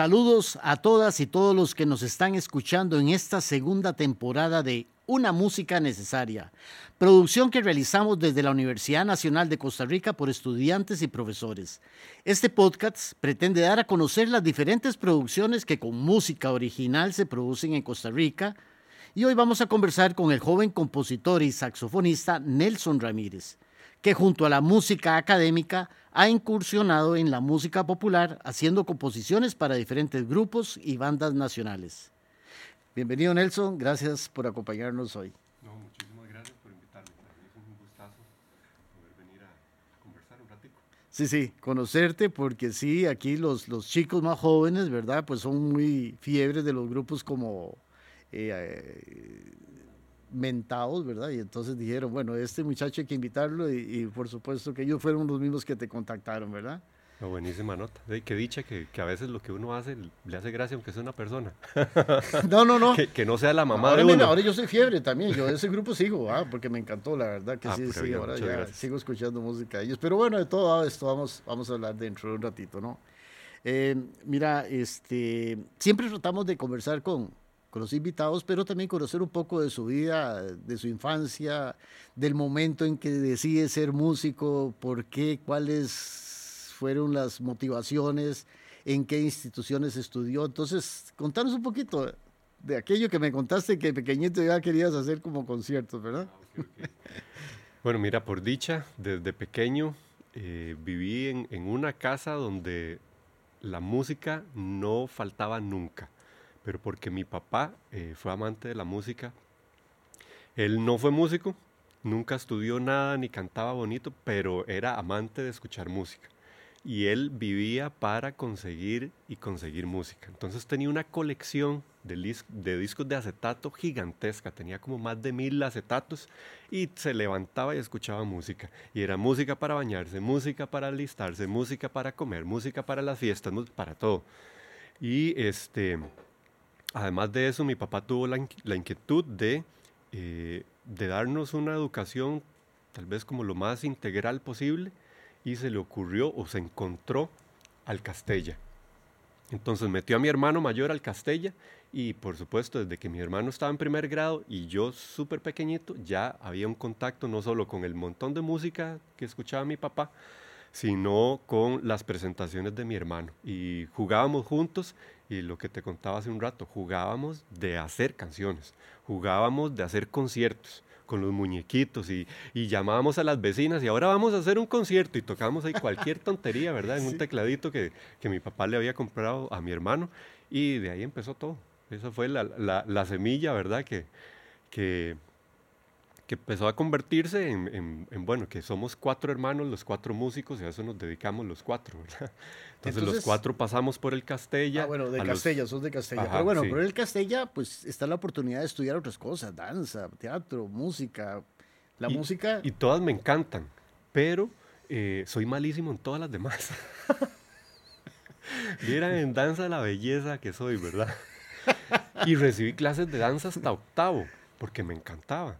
Saludos a todas y todos los que nos están escuchando en esta segunda temporada de Una Música Necesaria, producción que realizamos desde la Universidad Nacional de Costa Rica por estudiantes y profesores. Este podcast pretende dar a conocer las diferentes producciones que con música original se producen en Costa Rica y hoy vamos a conversar con el joven compositor y saxofonista Nelson Ramírez que junto a la música académica ha incursionado en la música popular haciendo composiciones para diferentes grupos y bandas nacionales. Bienvenido Nelson, gracias por acompañarnos hoy. No, muchísimas gracias por invitarme. Es un gustazo poder venir a conversar un ratito. Sí, sí, conocerte porque sí, aquí los, los chicos más jóvenes, ¿verdad? Pues son muy fiebres de los grupos como eh, mentados, ¿verdad? Y entonces dijeron, bueno, este muchacho hay que invitarlo y, por supuesto que ellos fueron los mismos que te contactaron, ¿verdad? buenísima nota. De, que dicha que, que, a veces lo que uno hace le hace gracia aunque sea una persona. No, no, no. que, no sea la mamá ahora, de uno. ahora yo soy fiebre también. Yo de ese grupo sigo, ah, porque me encantó, la verdad que ah, sí, sí. ahora ya sigo escuchando música de ellos. Pero bueno, de todo esto vamos, vamos a hablar dentro de un ratito, ¿no? Eh, mira, este, siempre tratamos de conversar con, con los invitados, pero también conocer un poco de su vida, de su infancia, del momento en que decide ser músico, por qué, cuáles fueron las motivaciones, en qué instituciones estudió. Entonces, contanos un poquito de aquello que me contaste que pequeñito ya querías hacer como conciertos, ¿verdad? Ah, bueno, mira, por dicha, desde pequeño eh, viví en, en una casa donde la música no faltaba nunca pero porque mi papá eh, fue amante de la música. Él no fue músico, nunca estudió nada ni cantaba bonito, pero era amante de escuchar música. Y él vivía para conseguir y conseguir música. Entonces tenía una colección de, de discos de acetato gigantesca, tenía como más de mil acetatos y se levantaba y escuchaba música. Y era música para bañarse, música para alistarse, música para comer, música para las fiestas, para todo. Y este, Además de eso, mi papá tuvo la, inquietud de, eh, de darnos una educación tal vez como lo más integral posible y se le ocurrió o se encontró al Castella. Entonces metió a mi hermano mayor al Castella y por supuesto desde que mi hermano estaba en primer grado y yo súper pequeñito ya había un contacto no solo con el montón de música que escuchaba mi papá, sino con las presentaciones de mi hermano. Y jugábamos juntos y lo que te contaba hace un rato, jugábamos de hacer canciones, jugábamos de hacer conciertos con los muñequitos y, llamábamos a las vecinas y ahora vamos a hacer un concierto y tocábamos ahí cualquier tontería, ¿verdad? En un tecladito que, mi papá le había comprado a mi hermano y de ahí empezó todo. Esa fue la, semilla, ¿verdad? Que, que, que empezó a convertirse en, bueno, que somos cuatro hermanos, los cuatro músicos, y a eso nos dedicamos los cuatro, ¿verdad? Entonces, los cuatro pasamos por el Castella. Ah, bueno, de Castella, sos de Castella. Pero bueno, por el Castella, pues está la oportunidad de estudiar otras cosas, danza, teatro, música. La música... Y todas me encantan, pero eh, soy malísimo en todas las demás. Vieran en danza la belleza que soy, ¿verdad? y recibí clases de danza hasta octavo, porque me encantaba.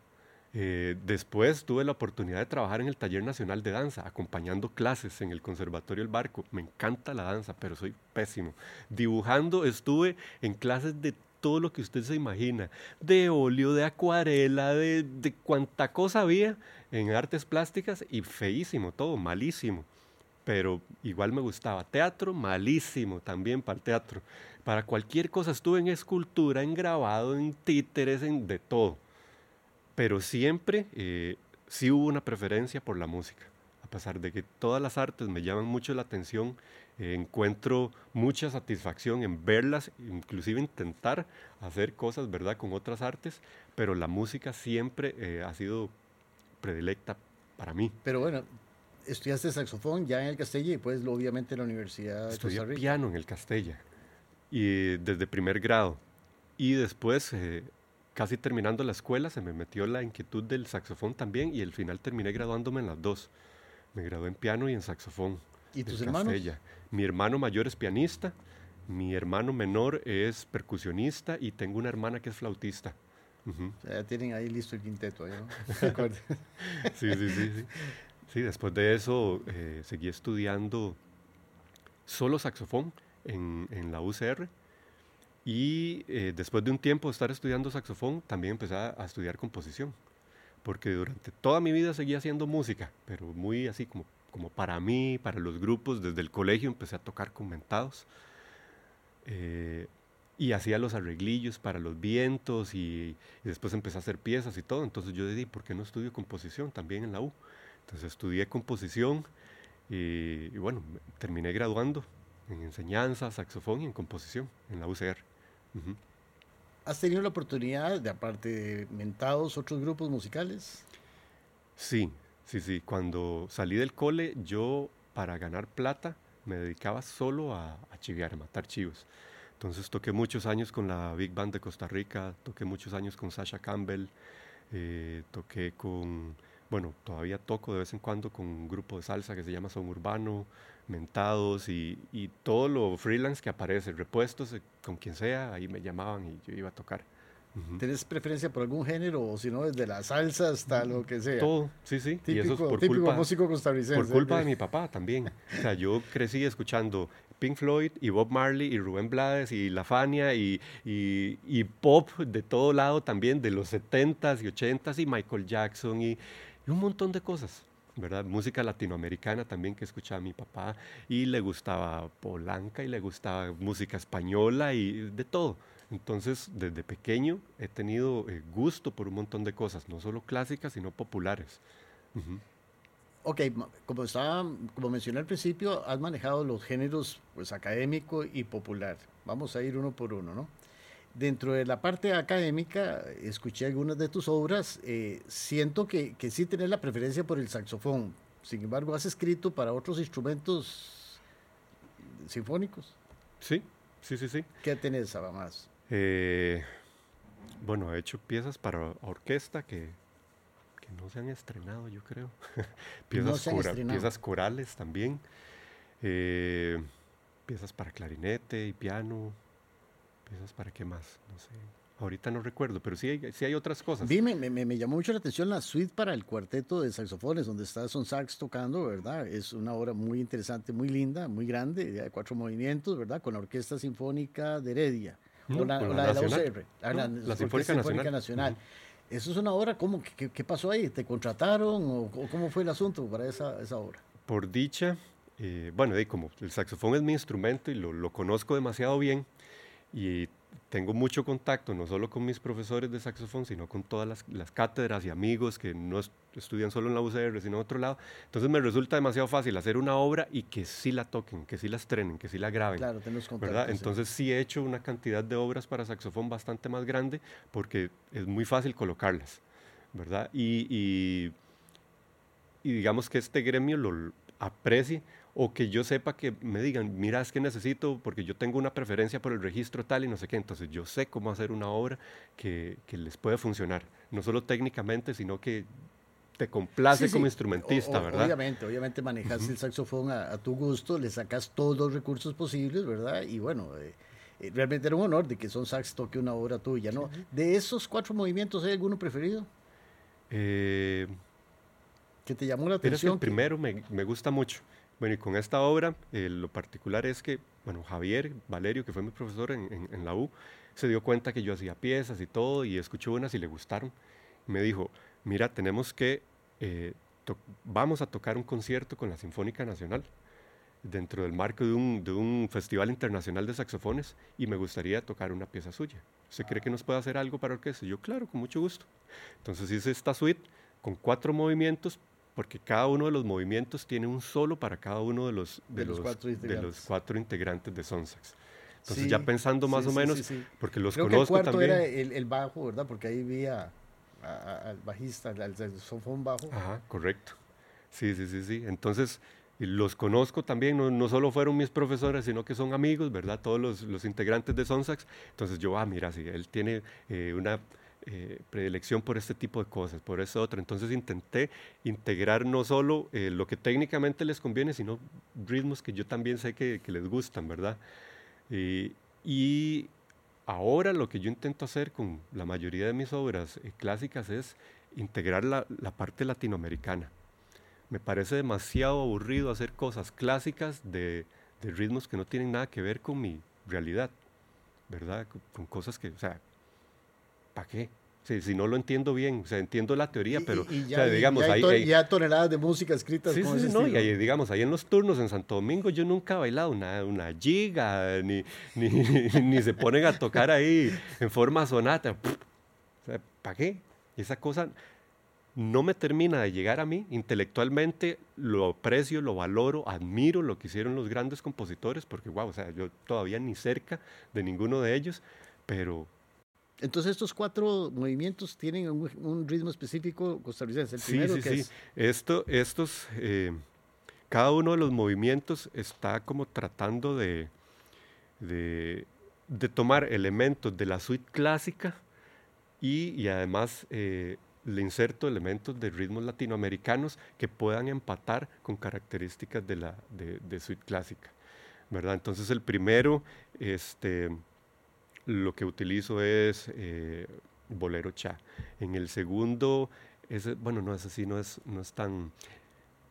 Eh, después tuve la oportunidad de trabajar en el Taller Nacional de Danza, acompañando clases en el Conservatorio El Barco. Me encanta la danza, pero soy pésimo. Dibujando estuve en clases de todo lo que usted se imagina, de óleo, de acuarela, de, de cuanta cosa había en artes plásticas y feísimo todo, malísimo. Pero igual me gustaba. Teatro, malísimo también para el teatro. Para cualquier cosa estuve en escultura, en grabado, en títeres, en de todo pero siempre eh, sí hubo una preferencia por la música. A pesar de que todas las artes me llaman mucho la atención, eh, encuentro mucha satisfacción en verlas, inclusive intentar hacer cosas, ¿verdad?, con otras artes, pero la música siempre eh, ha sido predilecta para mí. Pero bueno, estudiaste saxofón ya en el Castella y pues obviamente en la Universidad de Estudié piano en el Castella y desde primer grado. Y después casi terminando la escuela se me metió la inquietud del saxofón también y al final terminé graduándome en las dos. Me gradué en piano y en saxofón. ¿Y tus hermanos? Mi hermano mayor es pianista, mi hermano menor es percusionista y tengo una hermana que es flautista. ya tienen ahí listo el quinteto. ¿no? sí, sí, sí, sí. Sí, después de eso eh, seguí estudiando solo saxofón en, en la UCR. Y eh, después de un tiempo de estar estudiando saxofón, también empecé a, estudiar composición. Porque durante toda mi vida seguía haciendo música, pero muy así como, como para mí, para los grupos. Desde el colegio empecé a tocar comentados. Eh, y hacía los arreglillos para los vientos y, después empecé a hacer piezas y todo. Entonces yo dije, ¿por qué no estudio composición también en la U? Entonces estudié composición y, bueno, terminé graduando en enseñanza, saxofón y en composición en la UCR. ¿Has tenido la oportunidad de, aparte de Mentados, otros grupos musicales? Sí, sí, sí. Cuando salí del cole, yo para ganar plata me dedicaba solo a, a chiviar, a matar chivos. Entonces toqué muchos años con la Big Band de Costa Rica, toqué muchos años con Sasha Campbell, eh, toqué con, bueno, todavía toco de vez en cuando con un grupo de salsa que se llama Son Urbano, Mentados y, y todo lo freelance que aparece, repuestos eh, con quien sea, ahí me llamaban y yo iba a tocar. ¿Tienes preferencia por algún género o si no, desde la salsa hasta lo que sea? Todo, sí, sí. Típico, y eso es por culpa, músico costarricense. Por culpa de mi papá también. O sea, yo crecí escuchando Pink Floyd y Bob Marley y Rubén Blades y La Fania y, y, pop de todo lado también, de los 70s y 80s y Michael Jackson y, un montón de cosas. ¿Verdad? Música latinoamericana también que escuchaba mi papá y le gustaba Polanca y le gustaba música española y de todo. Entonces, desde pequeño he tenido eh, gusto por un montón de cosas, no solo clásicas, sino populares. Ok, como, estaba, como mencioné al principio, has manejado los géneros pues, académico y popular. Vamos a ir uno por uno, ¿no? Dentro de la parte académica, escuché algunas de tus obras. Eh, siento que, que sí tenés la preferencia por el saxofón. Sin embargo, has escrito para otros instrumentos sinfónicos. Sí, sí, sí, sí. ¿Qué tenés además? Eh, bueno, he hecho piezas para orquesta que, que no se han estrenado, yo creo. piezas, piezas corales también. Eh, piezas para clarinete y piano. Piezas para qué más, no sé. Ahorita no recuerdo, pero sí hay, sí hay otras cosas. Dime, me, me, llamó mucho la atención la suite para el cuarteto de saxofones, donde está Son Sax tocando, ¿verdad? Es una obra muy interesante, muy linda, muy grande, de cuatro movimientos, ¿verdad? Con la Orquesta Sinfónica de Heredia la, de la UCR, la, Sinfónica, Nacional. Eso es una obra, ¿cómo, qué, pasó ahí? ¿Te contrataron o, cómo fue el asunto para esa, esa obra? Por dicha, eh, bueno, como el saxofón es mi instrumento y lo, lo conozco demasiado bien y tengo mucho contacto, no solo con mis profesores de saxofón, sino con todas las, cátedras y amigos que no estudian solo en la UCR, sino en otro lado. Entonces me resulta demasiado fácil hacer una obra y que sí la toquen, que sí la estrenen, que sí la graben. Claro, tenemos ¿verdad? Entonces sí. he hecho una cantidad de obras para saxofón bastante más grande porque es muy fácil colocarlas, ¿verdad? Y, y, y digamos que este gremio lo aprecie o que yo sepa que me digan, mira, es que necesito, porque yo tengo una preferencia por el registro tal y no sé qué, entonces yo sé cómo hacer una obra que, que les puede funcionar, no solo técnicamente, sino que te complace como instrumentista, ¿verdad? Obviamente, obviamente manejas el saxofón a, tu gusto, le sacas todos los recursos posibles, ¿verdad? Y bueno, eh, eh, realmente era un honor de que Son Sax toque una obra tuya, ¿no? De esos cuatro movimientos, ¿hay alguno preferido? Eh, que te llamó la atención. el primero me, me gusta mucho. Bueno, y con esta obra, eh, lo particular es que, bueno, Javier Valerio, que fue mi profesor en, en, la U, se dio cuenta que yo hacía piezas y todo, y escuchó unas y le gustaron. Me dijo, mira, tenemos que, eh, vamos a tocar un concierto con la Sinfónica Nacional dentro del marco de un, de un, festival internacional de saxofones y me gustaría tocar una pieza suya. ¿Usted cree que nos puede hacer algo para orquesta? Yo, claro, con mucho gusto. Entonces hice esta suite con cuatro movimientos porque cada uno de los movimientos tiene un solo para cada uno de los, de, los, de los, cuatro integrantes de Sonsax. Entonces ya pensando más o menos, porque los conozco que el cuarto también. era el, bajo, ¿verdad? Porque ahí vi al bajista, al saxofón bajo. Ajá, correcto. Sí, sí, sí, sí. Entonces los conozco también, no, no, solo fueron mis profesores, sino que son amigos, ¿verdad? Todos los, los integrantes de Sonsax. Entonces yo, ah, mira, sí, él tiene eh, una eh, predilección por este tipo de cosas, por eso otro. Entonces intenté integrar no solo eh, lo que técnicamente les conviene, sino ritmos que yo también sé que, les gustan, ¿verdad? y ahora lo que yo intento hacer con la mayoría de mis obras eh, clásicas es integrar la, parte latinoamericana. Me parece demasiado aburrido hacer cosas clásicas de, ritmos que no tienen nada que ver con mi realidad, ¿verdad? Con, cosas que, ¿para qué? si no lo entiendo bien, o sea, entiendo la teoría, pero, ya, digamos, hay, ya toneladas de música escritas. Sí, sí, no, y ahí, digamos, ahí en los turnos en Santo Domingo yo nunca he bailado una, una giga, ni, ni, ni se ponen a tocar ahí en forma sonata. O sea, ¿para qué? Y esa cosa no me termina de llegar a mí. Intelectualmente lo aprecio, lo valoro, admiro lo que hicieron los grandes compositores, porque, wow, o sea, yo todavía ni cerca de ninguno de ellos, pero entonces estos cuatro movimientos tienen un, ritmo específico costarricense. El sí, sí, sí. Esto, estos, eh, cada uno de los movimientos está como tratando de, de, tomar elementos de la suite clásica y, además eh, le inserto elementos de ritmos latinoamericanos que puedan empatar con características de la de, suite clásica. ¿verdad? Entonces el primero, este, lo que utilizo es eh, bolero cha. En el segundo, es, bueno, no es así, no es, no es tan...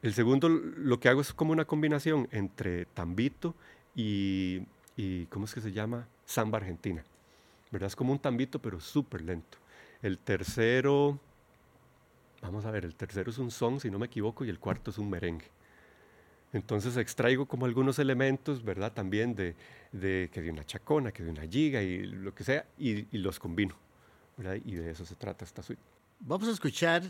El segundo lo que hago es como una combinación entre tambito y, ¿cómo es que se llama? Samba argentina. ¿Verdad? Es como un tambito, pero súper lento. El tercero, vamos a ver, el tercero es un son, si no me equivoco, y el cuarto es un merengue. Entonces extraigo como algunos elementos, ¿verdad? También de, de, que de una chacona, que de una giga y lo que sea, y, los combino, ¿verdad? Y de eso se trata esta suite. Vamos a escuchar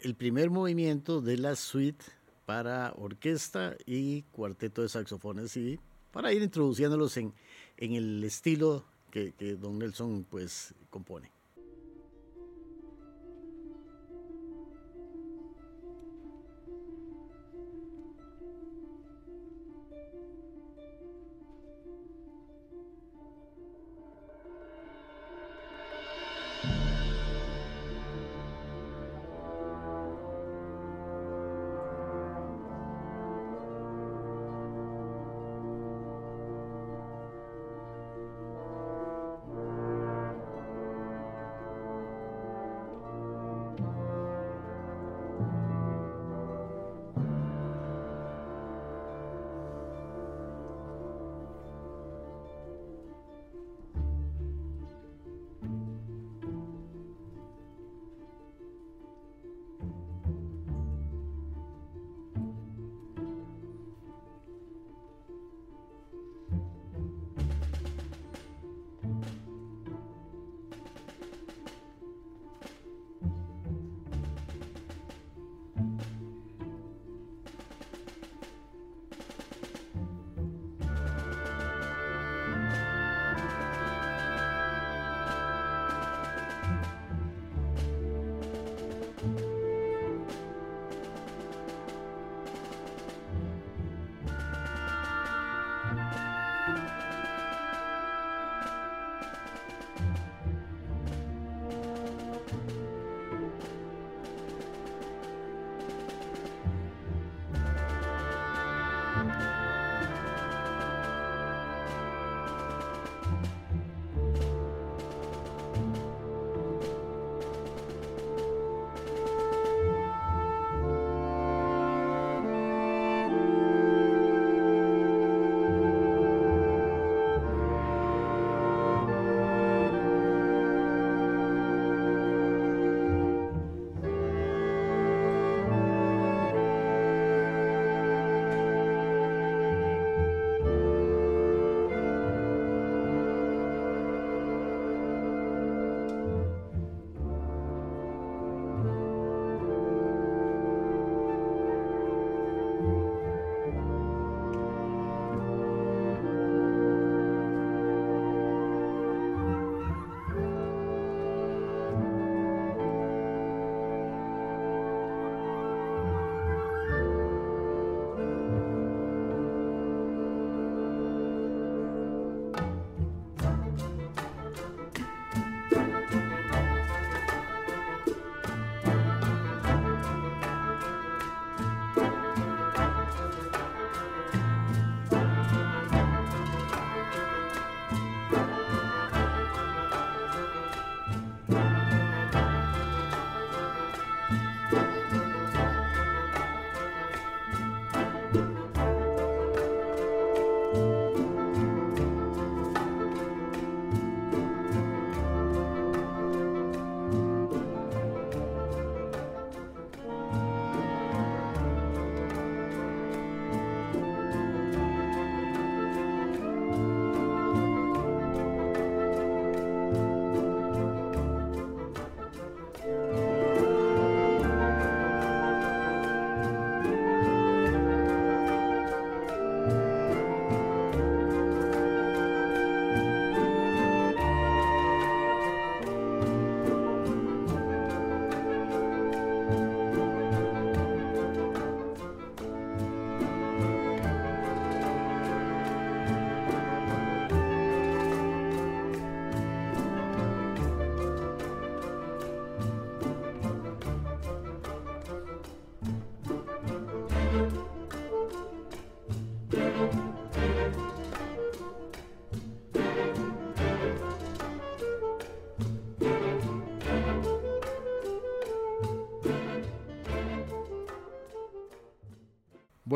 el primer movimiento de la suite para orquesta y cuarteto de saxofones y para ir introduciéndolos en, en el estilo que, que Don Nelson pues compone.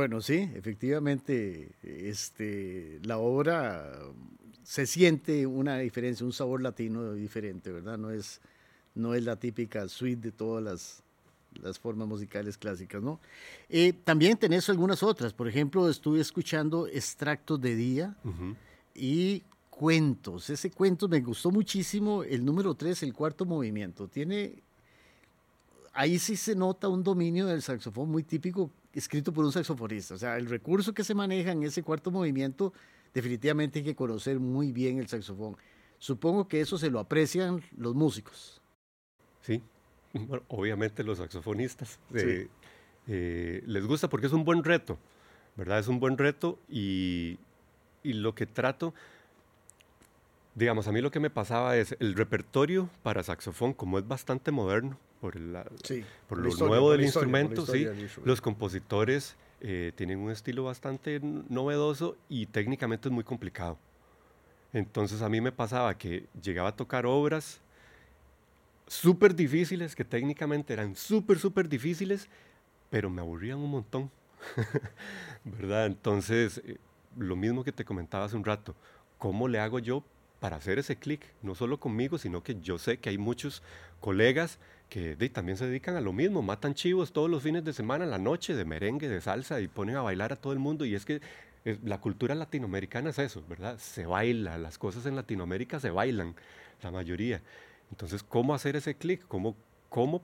Bueno, sí, efectivamente, este, la obra se siente una diferencia, un sabor latino diferente, ¿verdad? No es, no es la típica suite de todas las, las formas musicales clásicas, ¿no? Eh, también tenés algunas otras, por ejemplo, estuve escuchando extractos de día y cuentos. Ese cuento me gustó muchísimo, el número 3, el cuarto movimiento. Tiene, ahí sí se nota un dominio del saxofón muy típico, escrito por un saxofonista. O sea, el recurso que se maneja en ese cuarto movimiento, definitivamente hay que conocer muy bien el saxofón. Supongo que eso se lo aprecian los músicos. Sí, obviamente los saxofonistas. Eh, eh, les gusta porque es un buen reto, ¿verdad? Es un buen reto y, y lo que trato, digamos, a mí lo que me pasaba es el repertorio para saxofón, como es bastante moderno, por, por lo nuevo del instrumento, sí, los compositores eh, tienen un estilo bastante novedoso y técnicamente es muy complicado. Entonces a mí me pasaba que llegaba a tocar obras súper difíciles, que técnicamente eran súper, súper difíciles, pero me aburrían un montón. ¿Verdad? Entonces, eh, lo mismo que te comentaba hace un rato, ¿cómo le hago yo para hacer ese clic? No solo conmigo, sino que yo sé que hay muchos colegas que también se dedican a lo mismo, matan chivos todos los fines de semana, la noche, de merengue, de salsa, y ponen a bailar a todo el mundo. Y es que la cultura latinoamericana es eso, ¿verdad? Se baila, las cosas en Latinoamérica se bailan, la mayoría. Entonces, ¿cómo hacer ese clic? ¿Cómo, ¿Cómo,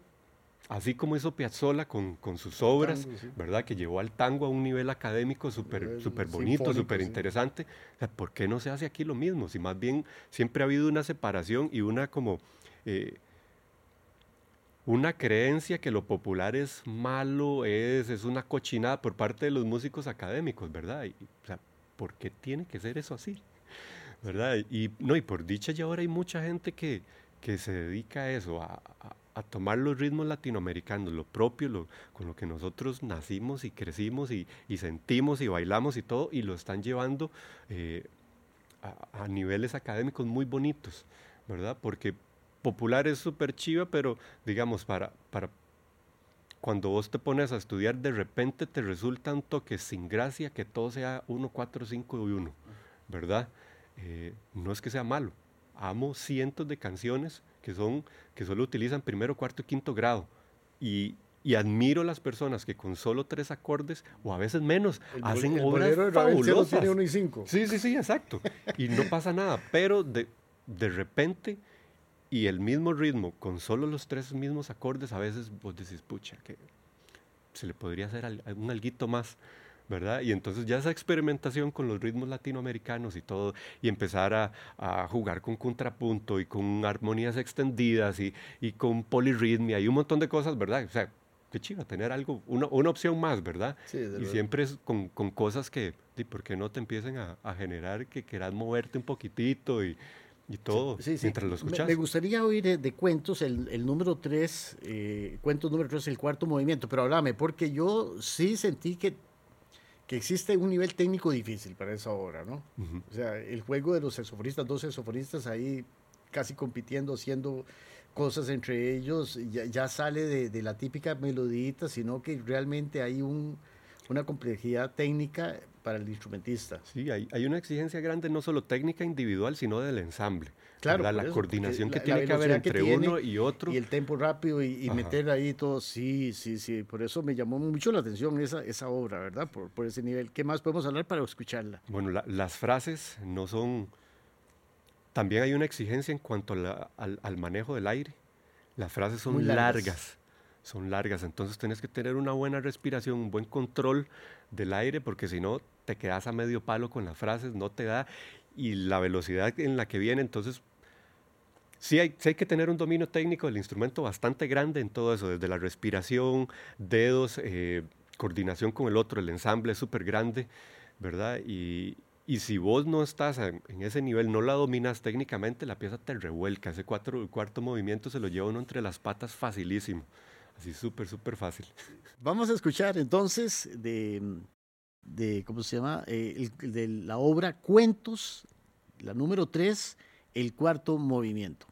así como hizo Piazzolla con, con sus obras, ¿verdad? Que llevó al tango a un nivel académico súper super bonito, súper interesante. ¿Por qué no se hace aquí lo mismo? Si más bien siempre ha habido una separación y una como... Eh, una creencia que lo popular es malo, es, es una cochinada por parte de los músicos académicos, ¿verdad? Y, o sea, ¿por qué tiene que ser eso así? ¿Verdad? Y, no, y por dicha ya ahora hay mucha gente que, que se dedica a eso, a, tomar los ritmos latinoamericanos, lo propio, con lo que nosotros nacimos y crecimos y, sentimos y bailamos y todo, y lo están llevando eh, a, niveles académicos muy bonitos, ¿verdad? Porque popular es súper chiva, pero digamos, para cuando vos te pones a estudiar, de repente te resulta un toque sin gracia que todo sea 1, 4, 5 y 1, ¿verdad? Eh, no es que sea malo, amo cientos de canciones que, son, que solo utilizan primero, cuarto y quinto grado. Y, y admiro las personas que con solo tres acordes o a veces menos hacen el obras fabulosas. tiene uno y cinco. Sí, sí, sí, exacto. Y no pasa nada, pero de, de repente y el mismo ritmo con solo los tres mismos acordes, a veces vos decís, pucha, que se le podría hacer un alguito más. ¿Verdad? Y entonces ya esa experimentación con los ritmos latinoamericanos y todo, y empezar a, jugar con contrapunto y con armonías extendidas y, y, con polirritmia y un montón de cosas, ¿verdad? O sea, qué chido tener algo, una, una opción más, ¿verdad? Sí, y siempre es con, con, cosas que, ¿por qué no te empiecen a, a generar que quieras moverte un poquitito y, y todo sí, sí, mientras lo escuchas. Me, gustaría oír de, cuentos el, el número 3, eh, cuentos número 3, el cuarto movimiento, pero háblame, porque yo sí sentí que que existe un nivel técnico difícil para esa obra, ¿no? O sea, el juego de los saxofonistas, dos saxofonistas ahí casi compitiendo, haciendo cosas entre ellos, ya, sale de, la típica melodita, sino que realmente hay un, una complejidad técnica para el instrumentista. Sí, hay, hay, una exigencia grande no solo técnica individual, sino del ensamble. Claro, la coordinación que tiene que haber entre uno y otro. Y el tempo rápido y, meter ahí todo. Sí, sí, sí. Por eso me llamó mucho la atención esa, esa obra, ¿verdad? Por, por ese nivel. ¿Qué más podemos hablar para escucharla? Bueno, las frases no son... También hay una exigencia en cuanto al, al, manejo del aire. Las frases son largas. Son largas. Entonces tienes que tener una buena respiración, un buen control del aire, porque si no te quedas a medio palo con las frases, no te da. Y la velocidad en la que viene, entonces Sí hay, hay, que tener un dominio técnico del instrumento bastante grande en todo eso, desde la respiración, dedos, eh, coordinación con el otro, el ensamble es súper grande, ¿verdad? Y, y, si vos no estás en, ese nivel, no la dominas técnicamente, la pieza te revuelca. Ese cuatro, cuarto movimiento se lo lleva uno entre las patas facilísimo. Así súper, súper fácil. Vamos a escuchar entonces de, de ¿cómo se llama? Eh, de la obra Cuentos, la número 3, el cuarto movimiento.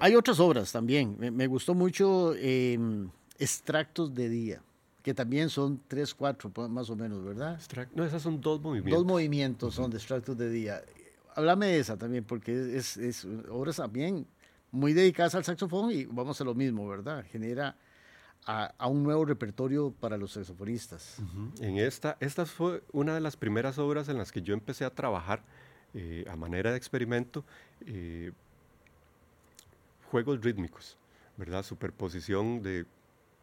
Hay otras obras también. Me, gustó mucho em, Extractos de Día, que también son tres, cuatro más o menos, ¿verdad? no, esas son dos movimientos. Dos movimientos son de Extractos de Día. Háblame de esa también, porque es, es, obras también muy dedicadas al saxofón y vamos a lo mismo, ¿verdad? Genera a, un nuevo repertorio para los saxofonistas. En esta, esta fue una de las primeras obras en las que yo empecé a trabajar eh, a manera de experimento eh, juegos rítmicos, ¿verdad? Superposición de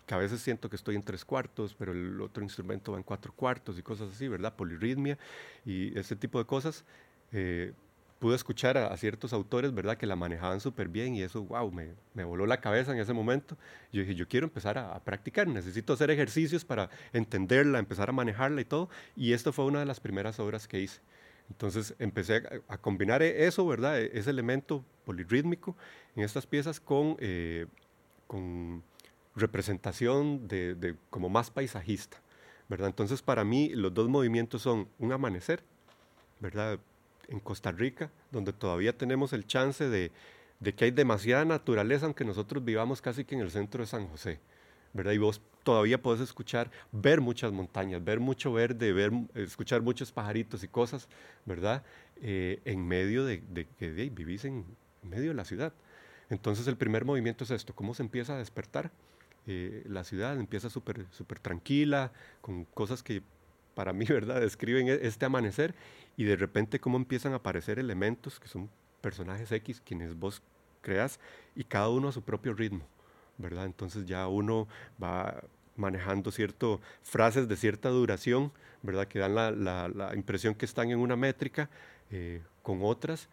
que a veces siento que estoy en tres cuartos, pero el otro instrumento va en cuatro cuartos y cosas así, ¿verdad? Polirritmia y ese tipo de cosas. Eh, pude escuchar a, ciertos autores, ¿verdad? Que la manejaban súper bien y eso, wow, me, me, voló la cabeza en ese momento. Yo dije, yo quiero empezar a, practicar, necesito hacer ejercicios para entenderla, empezar a manejarla y todo. Y esto fue una de las primeras obras que hice. Entonces empecé a, combinar e, eso, ¿verdad? E, ese elemento polirrítmico en estas piezas con, eh, representación de, de, como más paisajista, ¿verdad? Entonces para mí los dos movimientos son un amanecer, ¿verdad? en Costa Rica, donde todavía tenemos el chance de, que hay demasiada naturaleza, aunque nosotros vivamos casi que en el centro de San José. ¿Verdad? Y vos todavía podés escuchar, ver muchas montañas, ver mucho verde, ver, escuchar muchos pajaritos y cosas, ¿verdad? Eh, en medio de, que vivís en, medio de la ciudad. Entonces el primer movimiento es esto, cómo se empieza a despertar. Eh, la ciudad empieza súper super tranquila, con cosas que para mí, ¿verdad? Describen e, este amanecer y de repente cómo empiezan a aparecer elementos que son personajes X, quienes vos creas, y cada uno a su propio ritmo, ¿verdad? Entonces ya uno va manejando cierto, frases de cierta duración, ¿verdad? Que dan la, impresión que están en una métrica eh, con otras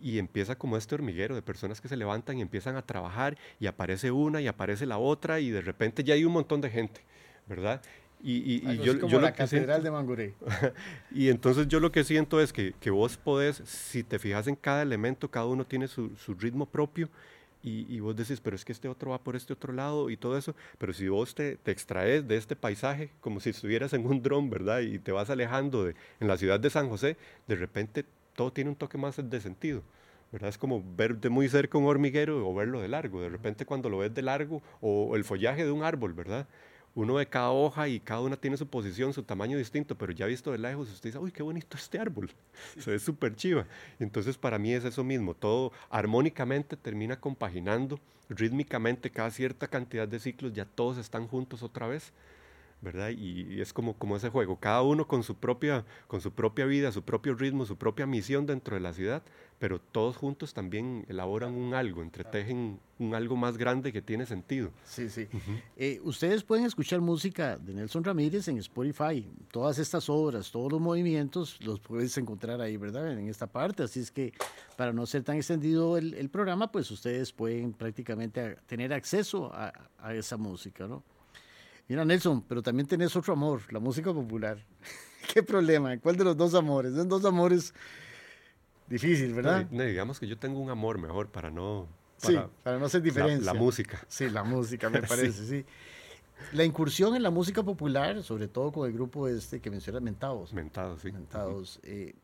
y empieza como este hormiguero de personas que se levantan y empiezan a trabajar y aparece una y aparece la otra y de repente ya hay un montón de gente, ¿verdad? Y, yo, como la catedral de Manguré. y entonces yo lo que siento es que, que, vos podés, si te fijas en cada elemento, cada uno tiene su, su ritmo propio y, vos decís, pero es que este otro va por este otro lado y todo eso, pero si vos te, te extraes de este paisaje como si estuvieras en un dron, ¿verdad? Y te vas alejando de, en la ciudad de San José, de repente todo tiene un toque más de sentido. ¿verdad? Es como ver de muy cerca un hormiguero o verlo de largo. De repente cuando lo ves de largo o el follaje de un árbol, ¿verdad? Uno ve cada hoja y cada una tiene su posición, su tamaño distinto, pero ya visto de lejos, usted dice, uy, qué bonito este árbol, se ve súper chiva. Entonces, para mí es eso mismo, todo armónicamente termina compaginando, rítmicamente, cada cierta cantidad de ciclos, ya todos están juntos otra vez. ¿Verdad? Y, es como, como ese juego, cada uno con su, propia, con su propia vida, su propio ritmo, su propia misión dentro de la ciudad, pero todos juntos también elaboran un algo, entretejen un algo más grande que tiene sentido. Sí, sí. Eh, ustedes pueden escuchar música de Nelson Ramírez en Spotify, todas estas obras, todos los movimientos los puedes encontrar ahí, ¿verdad? En esta parte, así es que para no ser tan extendido el, programa, pues ustedes pueden prácticamente tener acceso a, a esa música, ¿no? Mira, Nelson, pero también tenés otro amor, la música popular. ¿Qué problema? ¿Cuál de los dos amores? Son dos amores difíciles, ¿verdad? No, digamos que yo tengo un amor mejor para no... sí, para no hacer diferencia. La, música. Sí, la música, me parece, sí. La incursión en la música popular, sobre todo con el grupo este que menciona Mentados. Mentados, sí. Mentados. Eh,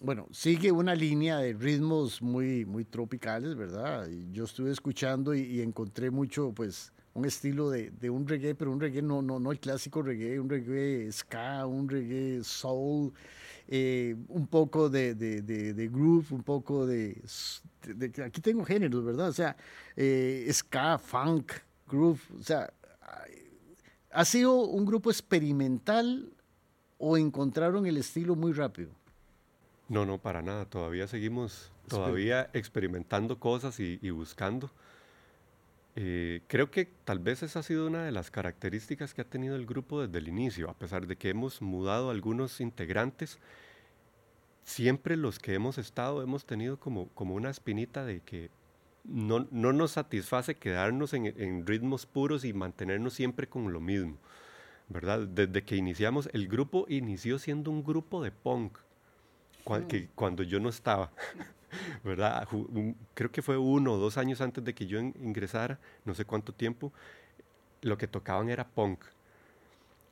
bueno, sigue una línea de ritmos muy, muy tropicales, ¿verdad? yo estuve escuchando y encontré mucho, pues, un estilo de, de, un reggae, pero un reggae no, no, no el clásico reggae, un reggae ska, un reggae soul, eh, un poco de, de, de, groove, un poco de, Aquí tengo géneros, ¿verdad? O sea, eh, ska, funk, groove, o sea, ¿ha sido un grupo experimental o encontraron el estilo muy rápido? No, no, para nada. Todavía seguimos, todavía experimentando cosas y, y buscando. Eh, creo que tal vez esa ha sido una de las características que ha tenido el grupo desde el inicio, a pesar de que hemos mudado algunos integrantes, siempre los que hemos estado hemos tenido como, como una espinita de que no, no nos satisface quedarnos en, en, ritmos puros y mantenernos siempre con lo mismo, ¿verdad? Desde que iniciamos, el grupo inició siendo un grupo de punk, que, cuando yo no estaba. ¿verdad? Creo que fue uno o dos años antes de que yo ingresara, no sé cuánto tiempo, lo que tocaban era punk,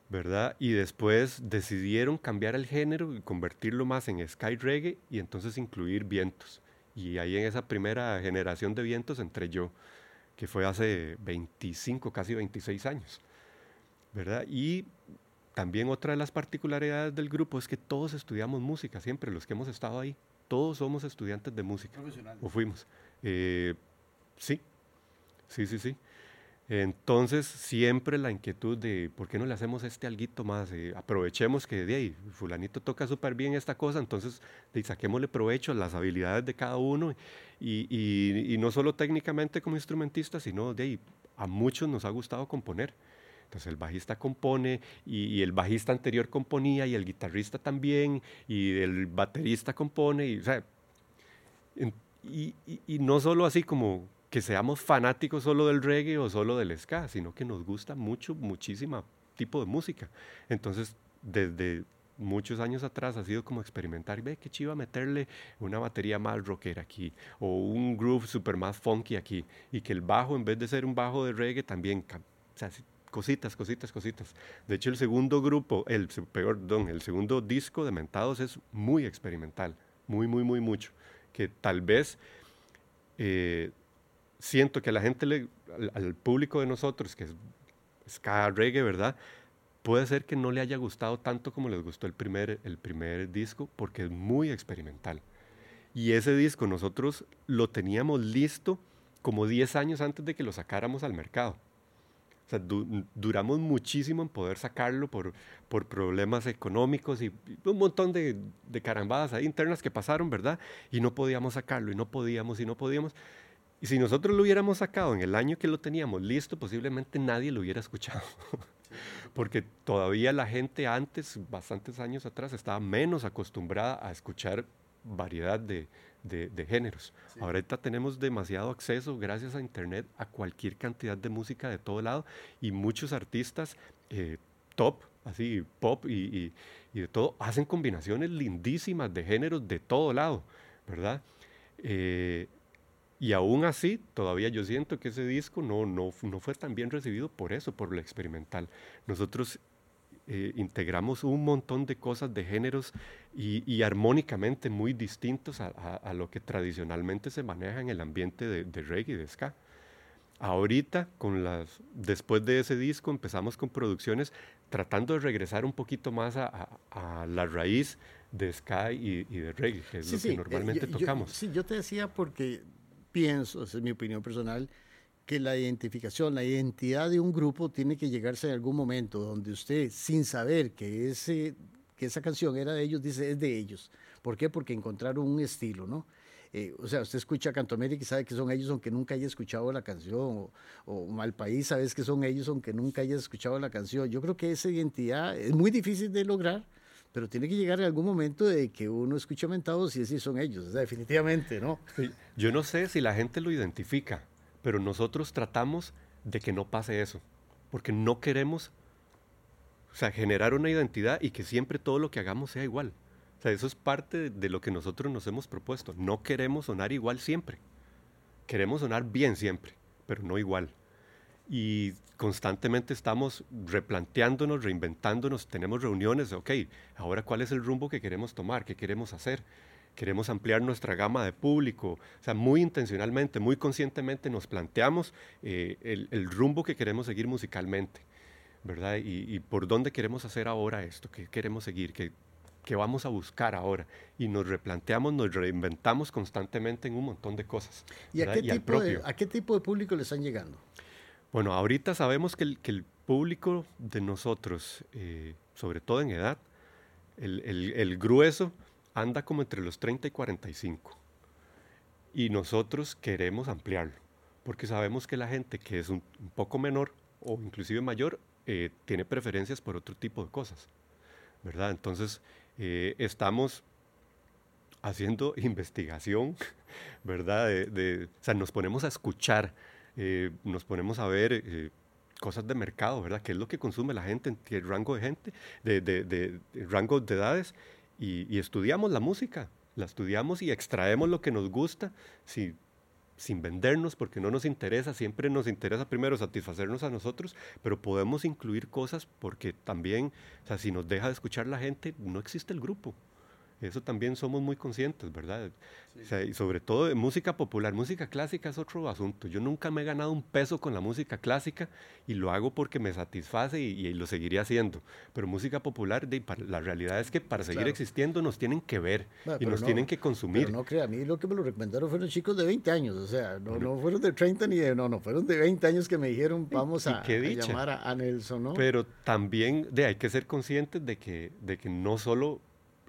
¿verdad? Y después decidieron cambiar el género y convertirlo más en sky reggae y entonces incluir vientos. Y ahí en esa primera generación de vientos entré yo, que fue hace 25, casi 26 años. ¿Verdad? Y también otra de las particularidades del grupo es que todos estudiamos música, siempre los que hemos estado ahí. Todos somos estudiantes de música. O fuimos. Eh, sí, sí, sí, sí. Entonces, siempre la inquietud de por qué no le hacemos este alguito más, eh, aprovechemos que de ahí, fulanito toca súper bien esta cosa, entonces de, saquémosle provecho a las habilidades de cada uno y, y, no solo técnicamente como instrumentista, sino de ahí, a muchos nos ha gustado componer. Entonces el bajista compone y, el bajista anterior componía y el guitarrista también y el baterista compone y, o sea, y, y no solo así como que seamos fanáticos solo del reggae o solo del ska, sino que nos gusta mucho, muchísimo tipo de música. Entonces, desde muchos años atrás ha sido como experimentar, ve qué chiva meterle una batería más rockera aquí, o un groove super más funky aquí, y que el bajo, en vez de ser un bajo de reggae, también, o sea, cositas, cositas, cositas. De hecho, el segundo grupo, el, perdón, el segundo disco de Mentados es muy experimental, muy, muy, muy mucho, que tal vez... Eh, siento que a la gente, le, al, público de nosotros, que es ska, reggae, ¿verdad? Puede ser que no le haya gustado tanto como les gustó el primer, el primer disco, porque es muy experimental. Y ese disco nosotros lo teníamos listo como 10 años antes de que lo sacáramos al mercado. O sea, duramos muchísimo en poder sacarlo por, por problemas económicos y un montón de, de carambadas ahí internas que pasaron, ¿verdad? Y no podíamos sacarlo, y no podíamos, y no podíamos. Y si nosotros lo hubiéramos sacado en el año que lo teníamos listo, posiblemente nadie lo hubiera escuchado. Porque todavía la gente antes, bastantes años atrás, estaba menos acostumbrada a escuchar variedad de, de, géneros. Ahorita tenemos demasiado acceso, gracias a Internet, a cualquier cantidad de música de todo lado y muchos artistas eh, top, así pop y, y, de todo, hacen combinaciones lindísimas de géneros de todo lado, ¿verdad? Eh, y aún así, todavía yo siento que ese disco no, no, no fue tan bien recibido por eso, por lo experimental. Nosotros eh, integramos un montón de cosas, de géneros y, armónicamente muy distintos a, lo que tradicionalmente se maneja en el ambiente de, de reggae y de ska. Ahorita, con las, después de ese disco, empezamos con producciones tratando de regresar un poquito más a, la raíz de ska y, de reggae, que es lo que eh, normalmente tocamos. sí, yo te decía porque pienso, esa es mi opinión personal, que la identificación, la identidad de un grupo tiene que llegarse en algún momento donde usted, sin saber que, ese, que esa canción era de ellos, dice es de ellos. ¿Por qué? Porque encontraron un estilo, ¿no? Eh, o sea, usted escucha Canto América y sabe que son ellos aunque nunca haya escuchado la canción, o, o Malpaís sabes que son ellos aunque nunca haya escuchado la canción. Yo creo que esa identidad es muy difícil de lograr, pero tiene que llegar en algún momento de que uno escuche mentados y decir son ellos, definitivamente, ¿no? Yo no sé si la gente lo identifica, pero nosotros tratamos de que no pase eso, porque no queremos o sea, generar una identidad y que siempre todo lo que hagamos sea igual. O sea, eso es parte de lo que nosotros nos hemos propuesto. No queremos sonar igual siempre. Queremos sonar bien siempre, pero no igual y constantemente estamos replanteándonos, reinventándonos, tenemos reuniones, ok, ahora cuál es el rumbo que queremos tomar, qué queremos hacer. Queremos ampliar nuestra gama de público, o sea, muy intencionalmente, muy conscientemente nos planteamos eh, el, rumbo que queremos seguir musicalmente, ¿verdad? Y, por dónde queremos hacer ahora esto, qué queremos seguir, qué, qué vamos a buscar ahora. Y nos replanteamos, nos reinventamos constantemente en un montón de cosas. ¿Y, a qué, tipo de, a qué tipo de público le están llegando? Bueno, ahorita sabemos que el, público de nosotros, eh, sobre todo en edad, el, grueso anda como entre los 30 y 45. Y nosotros queremos ampliarlo, porque sabemos que la gente que es un, poco menor o inclusive mayor eh, tiene preferencias por otro tipo de cosas, ¿verdad? Entonces, eh, estamos haciendo investigación, ¿verdad? De, o sea, nos ponemos a escuchar eh, nos ponemos a ver eh, cosas de mercado, ¿verdad? ¿Qué es lo que consume la gente en qué rango de gente, de, de, de, rango de edades? Y, estudiamos la música, la estudiamos y extraemos lo que nos gusta si, sin vendernos porque no nos interesa, siempre nos interesa primero satisfacernos a nosotros, pero podemos incluir cosas porque también, o sea, si nos deja de escuchar la gente, no existe el grupo. Eso también somos muy conscientes, ¿verdad? y sobre todo de música popular. Música clásica es otro asunto. Yo nunca me he ganado un peso con la música clásica y lo hago porque me satisface y, lo seguiría haciendo. Pero música popular, de, la realidad es que para seguir existiendo nos tienen que ver y nos tienen que consumir. Pero no crea, a mí lo que me lo recomendaron fueron chicos de 20 años, o sea, no, no fueron de 30 ni de, no, no, fueron de 20 años que me dijeron vamos a, llamar a, Nelson, ¿no? Pero también de, hay que ser conscientes de que, de que no solo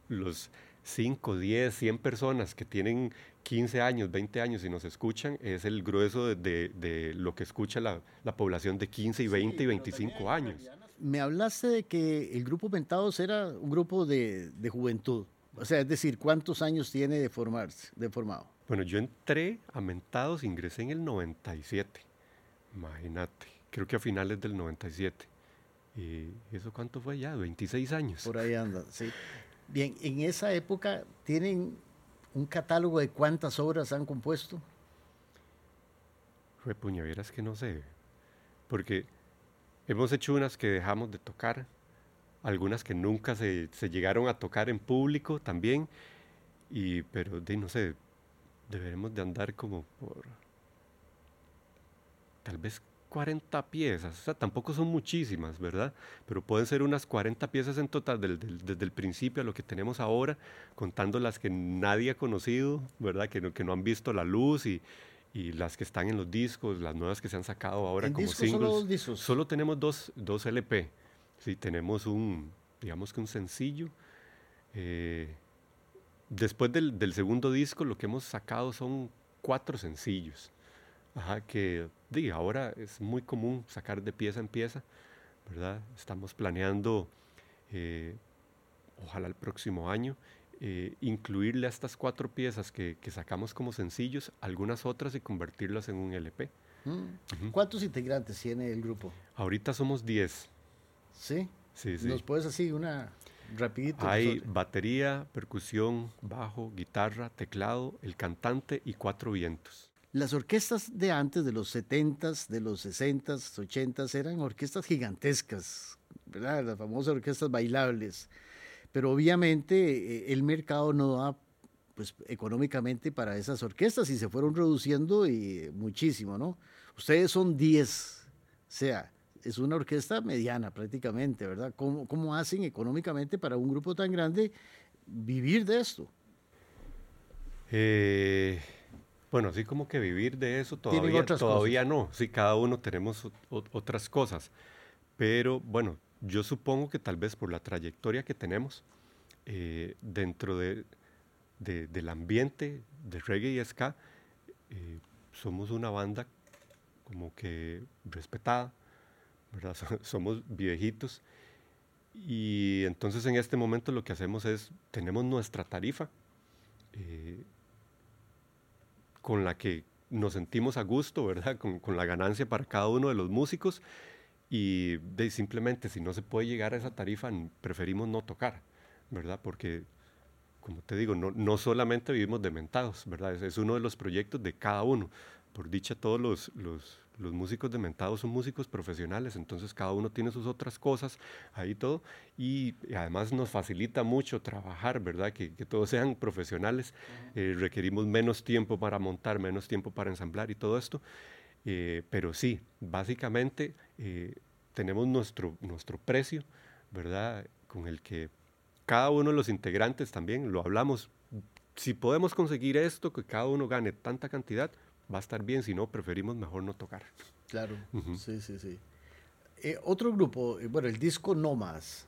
los 5, 10, 100 personas que tienen 15 años, 20 años y nos escuchan, es el grueso de, lo que escucha la, población de 15 y 20 y 25 años. Me hablaste de que el grupo Mentados era un grupo de, juventud. O sea, es decir, ¿cuántos años tiene de formarse, de formado? Bueno, yo entré a Mentados, ingresé en el 97. Imagínate, creo que a finales del 97. ¿Y eso cuánto fue ya? 26 años. Por ahí anda, sí. Bien, en esa época tienen un catálogo de cuántas obras han compuesto. Fue vieras que no sé, porque hemos hecho unas que dejamos de tocar, algunas que nunca se, llegaron a tocar en público también, y, pero de, no sé, deberemos de andar como por tal vez 40 piezas, o sea, tampoco son muchísimas, ¿verdad? Pero pueden ser unas 40 piezas en total desde el principio a lo que tenemos ahora, contando las que nadie ha conocido, ¿verdad? Que no, que no han visto la luz y, y las que están en los discos, las nuevas que se han sacado ahora como singles. Solo, discos? solo tenemos dos, dos LP, sí, tenemos un, digamos que un sencillo. Eh, después del, del segundo disco, lo que hemos sacado son cuatro sencillos. Ajá, que di, ahora es muy común sacar de pieza en pieza, ¿verdad? Estamos planeando, eh, ojalá el próximo año, eh, incluirle a estas cuatro piezas que, que, sacamos como sencillos, algunas otras y convertirlas en un LP. Mm. ¿Cuántos integrantes tiene el grupo? Ahorita somos 10. ¿Sí? Sí, sí. ¿Nos puedes así una rapidito? Hay batería, percusión, bajo, guitarra, teclado, el cantante y cuatro vientos. Las orquestas de antes, de los 70s, de los 60s, 80s, eran orquestas gigantescas, ¿verdad? Las famosas orquestas bailables. Pero obviamente eh, el mercado no da pues, económicamente para esas orquestas y se fueron reduciendo y muchísimo, ¿no? Ustedes son 10, o sea, es una orquesta mediana prácticamente, ¿verdad? ¿Cómo, ¿Cómo hacen económicamente para un grupo tan grande vivir de esto? Eh bueno, así como que vivir de eso todavía, todavía no. Sí, cada uno tenemos otras cosas. Pero bueno, yo supongo que tal vez por la trayectoria que tenemos eh, dentro de, del ambiente de reggae y ska, eh, somos una banda como que respetada, ¿verdad? somos viejitos. Y entonces en este momento lo que hacemos es, tenemos nuestra tarifa. Eh, con la que nos sentimos a gusto, ¿verdad? Con, con la ganancia para cada uno de los músicos y de simplemente si no se puede llegar a esa tarifa, preferimos no tocar, ¿verdad? Porque, como te digo, no, no solamente vivimos de mentados, ¿verdad? Es, es, uno de los proyectos de cada uno. Por dicha, todos los, los, los músicos de Mentados son músicos profesionales, entonces cada uno tiene sus otras cosas, ahí todo, y, además nos facilita mucho trabajar, ¿verdad? Que, que todos sean profesionales, eh, requerimos menos tiempo para montar, menos tiempo para ensamblar y todo esto, eh, pero sí, básicamente eh, tenemos nuestro, nuestro precio, ¿verdad? Con el que cada uno de los integrantes también lo hablamos. Si podemos conseguir esto, que cada uno gane tanta cantidad, va a estar bien, si no, preferimos mejor no tocar. Claro, sí, sí, sí. Eh, otro grupo, eh, bueno, el disco No Más,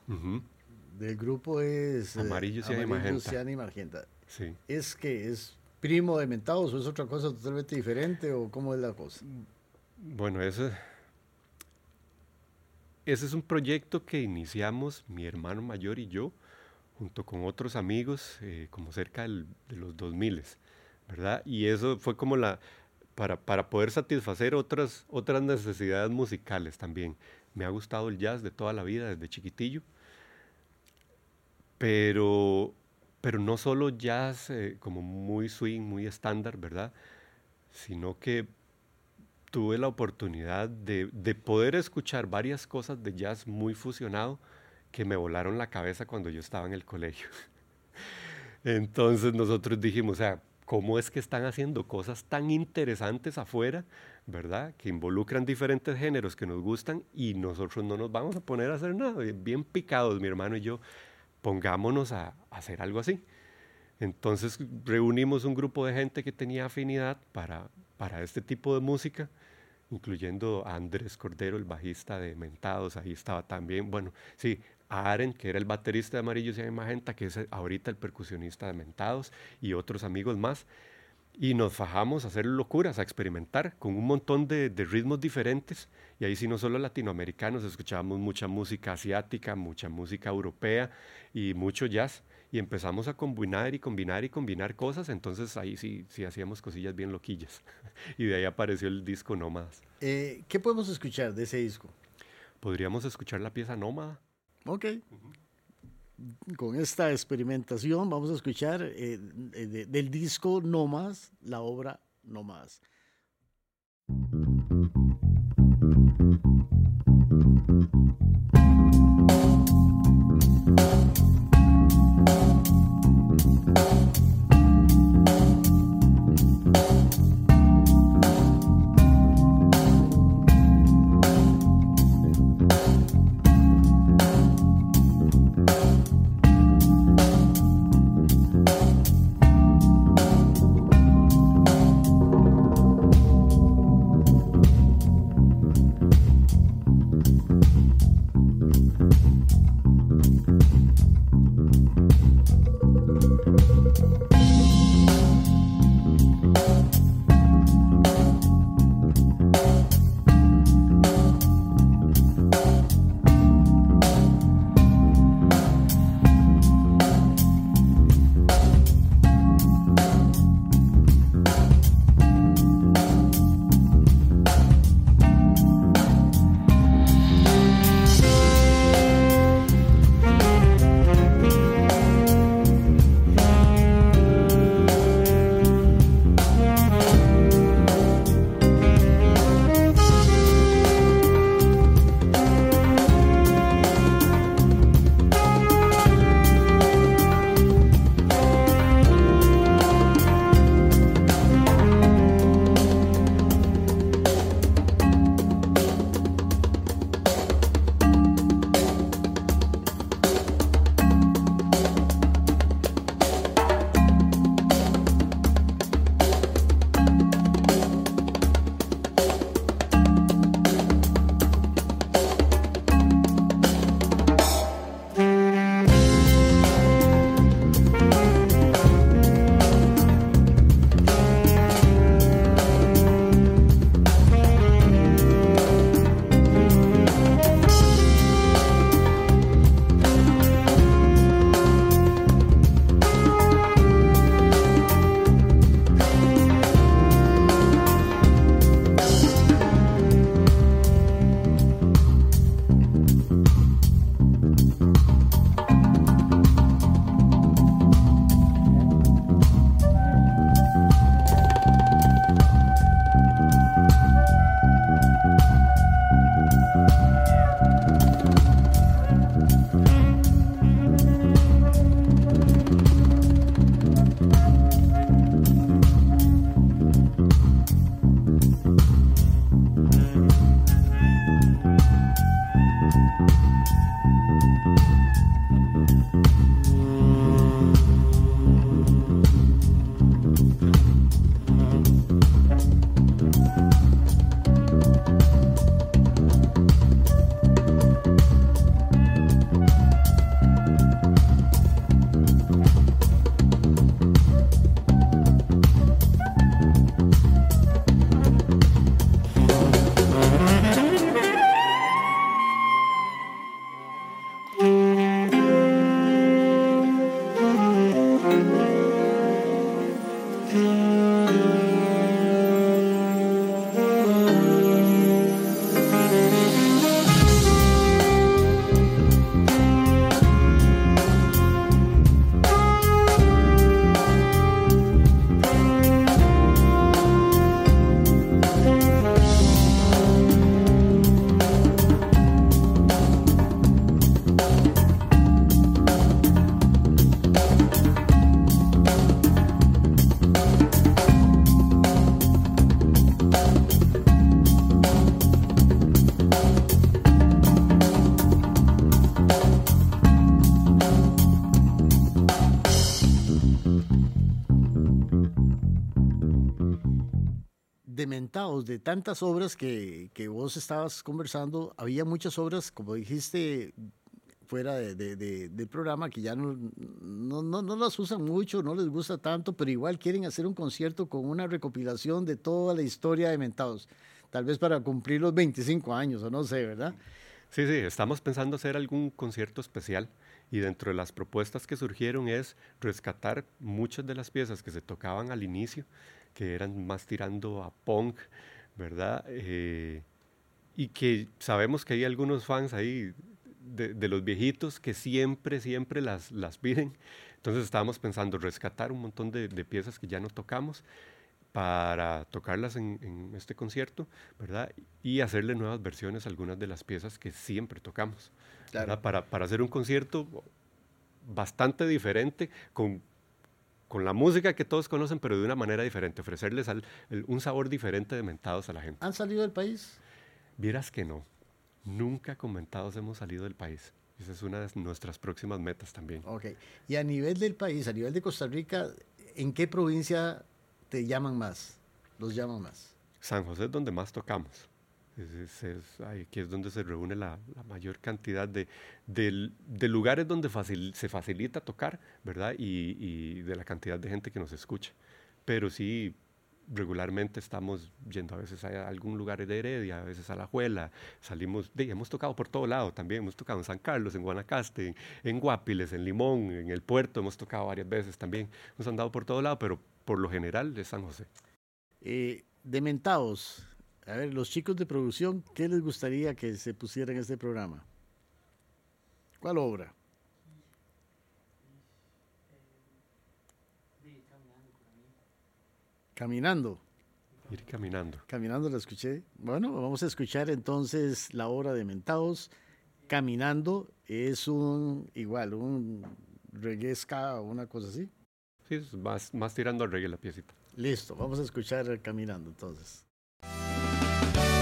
del grupo es... Eh, Amarillo, y Magenta. y Magenta. Sí. ¿Es que es primo de Mentados o es otra cosa totalmente diferente o cómo es la cosa? Bueno, ese, ese es un proyecto que iniciamos mi hermano mayor y yo, junto con otros amigos, como cerca del, de los 2000, ¿verdad? Y eso fue como la, para, para, poder satisfacer otras, otras necesidades musicales también. Me ha gustado el jazz de toda la vida, desde chiquitillo, pero, pero no solo jazz eh, como muy swing, muy estándar, ¿verdad? Sino que tuve la oportunidad de, de, poder escuchar varias cosas de jazz muy fusionado que me volaron la cabeza cuando yo estaba en el colegio. Entonces nosotros dijimos, o sea, ¿cómo es que están haciendo cosas tan interesantes afuera, verdad? Que involucran diferentes géneros que nos gustan y nosotros no nos vamos a poner a hacer nada. Bien picados, mi hermano y yo, pongámonos a, hacer algo así. Entonces reunimos un grupo de gente que tenía afinidad para, para este tipo de música incluyendo a Andrés Cordero, el bajista de Mentados, ahí estaba también, bueno, sí, a Aren, que era el baterista de Amarillos y Magenta, que es ahorita el percusionista de Mentados, y otros amigos más. Y nos fajamos a hacer locuras, a experimentar con un montón de, de ritmos diferentes. Y ahí sí, no solo latinoamericanos, escuchábamos mucha música asiática, mucha música europea y mucho jazz y empezamos a combinar y combinar y combinar cosas, entonces ahí sí, sí hacíamos cosillas bien loquillas. y de ahí apareció el disco Nómadas. Eh, ¿Qué podemos escuchar de ese disco? Podríamos escuchar la pieza Nómada. Ok. Con esta experimentación vamos a escuchar eh, del disco Nómadas, la obra Nómadas. de Mentados, de tantas obras que, que, vos estabas conversando, había muchas obras, como dijiste, fuera de, de, del programa, que ya no, no, no, no, las usan mucho, no les gusta tanto, pero igual quieren hacer un concierto con una recopilación de toda la historia de Mentados, tal vez para cumplir los 25 años, o no sé, ¿verdad? Sí, sí, estamos pensando hacer algún concierto especial y dentro de las propuestas que surgieron es rescatar muchas de las piezas que se tocaban al inicio, que eran más tirando a punk, ¿verdad? Eh, y que sabemos que hay algunos fans ahí de, los viejitos que siempre, siempre las, las piden. Entonces estábamos pensando rescatar un montón de, de piezas que ya no tocamos para tocarlas en, este concierto, ¿verdad? Y hacerle nuevas versiones a algunas de las piezas que siempre tocamos, Para, para hacer un concierto bastante diferente, con, con la música que todos conocen, pero de una manera diferente, ofrecerles un sabor diferente de Mentados a la gente. ¿Han salido del país? Vieras que no, nunca con Mentados hemos salido del país. Esa es una de nuestras próximas metas también. Ok. Y a nivel del país, a nivel de Costa Rica, ¿en qué provincia te llaman más, los llaman más? San José es donde más tocamos. Aquí es donde se reúne la, mayor cantidad de, de, lugares donde se facilita tocar, ¿verdad? Y, y, de la cantidad de gente que nos escucha. Pero sí, regularmente estamos yendo a veces a algún lugar de Heredia, a veces a La Juela, salimos, hemos tocado por todo lado también, hemos tocado en San Carlos, en Guanacaste, en, Guapiles, en Limón, en el puerto, hemos tocado varias veces también, hemos andado por todo lado, pero por lo general de San José. Eh, dementados, a ver, los chicos de producción, ¿qué les gustaría que se pusiera en este programa? ¿Cuál obra? Caminando. Ir caminando. Caminando la escuché. Bueno, vamos a escuchar entonces la obra de Mentados. Caminando es un, igual, un reggae o una cosa así. Sí, es más, más tirando al reggae la piecita. Listo, vamos a escuchar Caminando entonces. La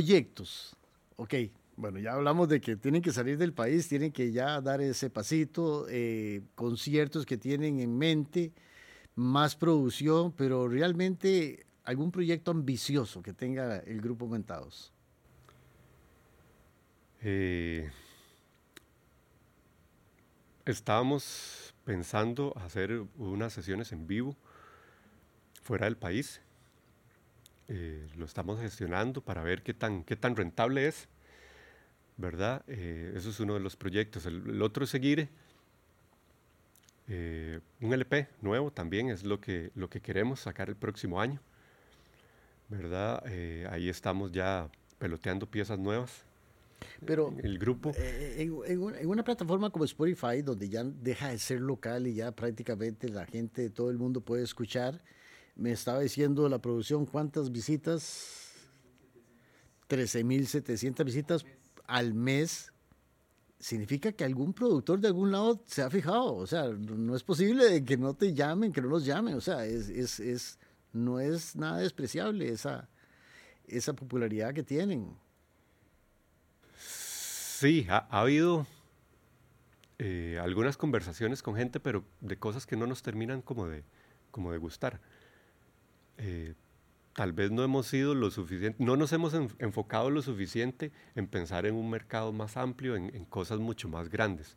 proyectos. Ok, bueno, ya hablamos de que tienen que salir del país, tienen que ya dar ese pasito, eh, conciertos que tienen en mente, más producción, pero realmente algún proyecto ambicioso que tenga el grupo Mentados. Eh, estábamos pensando hacer unas sesiones en vivo fuera del país eh, lo estamos gestionando para ver qué tan, qué tan rentable es, ¿verdad? Eh, eso es uno de los proyectos. El, otro es seguir eh, un LP nuevo también, es lo que, lo que queremos sacar el próximo año, ¿verdad? ahí estamos ya peloteando piezas nuevas. Pero el grupo. En, en, una plataforma como Spotify, donde ya deja de ser local y ya prácticamente la gente de todo el mundo puede escuchar, me estaba diciendo la producción cuántas visitas, 13.700 visitas al mes. Significa que algún productor de algún lado se ha fijado. O sea, no es posible que no te llamen, que no los llamen. O sea, es, es, es no es nada despreciable esa, esa popularidad que tienen. Sí, ha, habido eh, algunas conversaciones con gente, pero de cosas que no nos terminan como de, como de gustar. Eh, tal vez no hemos sido lo suficiente, no nos hemos enfocado lo suficiente en pensar en un mercado más amplio, en, cosas mucho más grandes.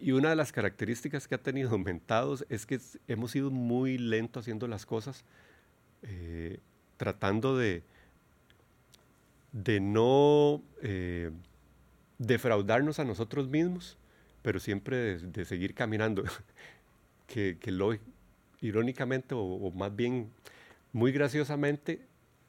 Y una de las características que ha tenido aumentados es que hemos sido muy lentos haciendo las cosas, eh, tratando de, de no eh, defraudarnos a nosotros mismos, pero siempre de, seguir caminando. que lo, irónicamente o, más bien muy graciosamente,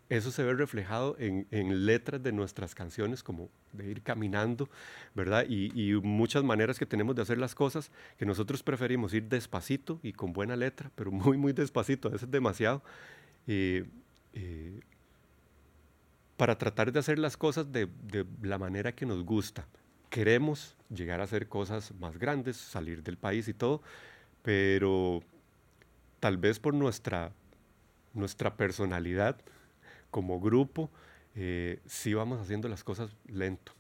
eso se ve reflejado en, letras de nuestras canciones, como de ir caminando, ¿verdad? Y, muchas maneras que tenemos de hacer las cosas, que nosotros preferimos ir despacito y con buena letra, pero muy, muy despacito, a veces demasiado, eh, eh, para tratar de hacer las cosas de, de la manera que nos gusta. Queremos llegar a hacer cosas más grandes, salir del país y todo, pero tal vez por nuestra, nuestra personalidad como grupo, eh, sí vamos haciendo las cosas lento.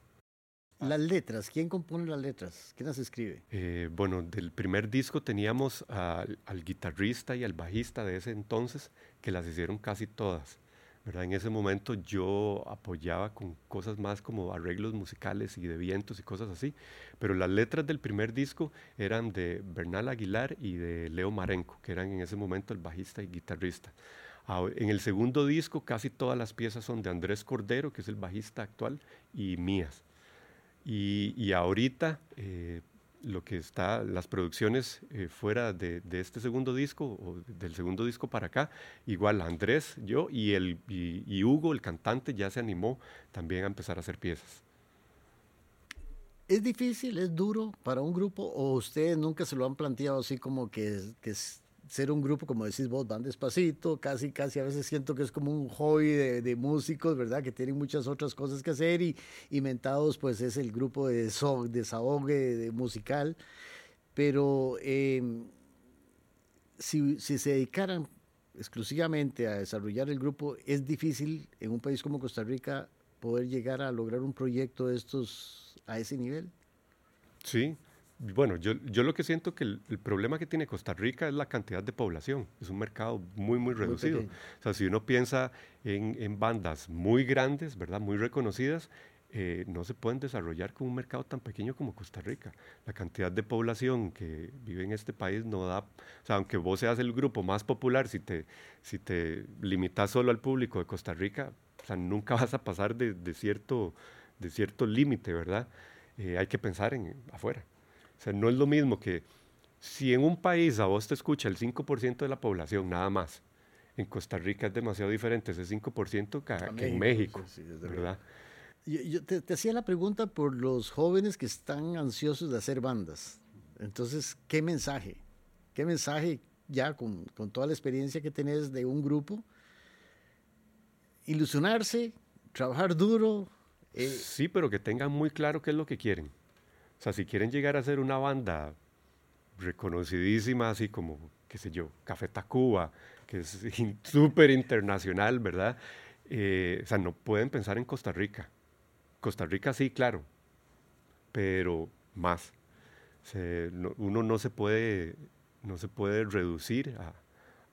Las letras, ¿quién compone las letras? ¿Quién las escribe? Eh, bueno, del primer disco teníamos al, guitarrista y al bajista de ese entonces que las hicieron casi todas. ¿Verdad? En ese momento yo apoyaba con cosas más como arreglos musicales y de vientos y cosas así, pero las letras del primer disco eran de Bernal Aguilar y de Leo Marenco, que eran en ese momento el bajista y guitarrista. En el segundo disco casi todas las piezas son de Andrés Cordero, que es el bajista actual, y mías. Y, ahorita eh, lo que está, las producciones eh, fuera de, este segundo disco, o del segundo disco para acá, igual Andrés, yo y, el, y, Hugo, el cantante, ya se animó también a empezar a hacer piezas. ¿Es difícil, es duro para un grupo o ustedes nunca se lo han planteado así como que, que ser un grupo, como decís vos, van despacito, casi, casi a veces siento que es como un hobby de, músicos, ¿verdad? Que tienen muchas otras cosas que hacer y Inventados, pues es el grupo de desahogue de musical. Pero em, si, si se dedicaran exclusivamente a desarrollar el grupo, es difícil en un país como Costa Rica poder llegar a lograr un proyecto de estos a ese nivel. Sí, bueno, yo, yo lo que siento que el, problema que tiene Costa Rica es la cantidad de población. Es un mercado muy, muy reducido. o sea, si uno piensa en, en, bandas muy grandes, ¿verdad? Muy reconocidas, eh, no se pueden desarrollar con un mercado tan pequeño como Costa Rica. La cantidad de población que vive en este país no da, o sea, aunque vos seas el grupo más popular, si te, si te limitas solo al público de Costa Rica, o sea, nunca vas a pasar de, de cierto, de cierto límite, ¿verdad? Eh, hay que pensar en afuera. O sea, no es lo mismo que si en un país a vos te escucha el 5% de la población, nada más, en Costa Rica es demasiado diferente ese 5% que, en México, ¿verdad? Yo, te, hacía la pregunta por los jóvenes que están ansiosos de hacer bandas. Entonces, ¿qué mensaje? ¿Qué mensaje ya con, con toda la experiencia que tenés de un grupo? Ilusionarse, trabajar duro. Eh, sí, pero que tengan muy claro qué es lo que quieren. O sea, si quieren llegar a ser una banda reconocidísima, así como, qué sé yo, Café Tacuba, que es súper internacional, ¿verdad? Eh, o sea, no pueden pensar en Costa Rica. Costa Rica sí, claro, pero más. uno no se puede, no se puede reducir a,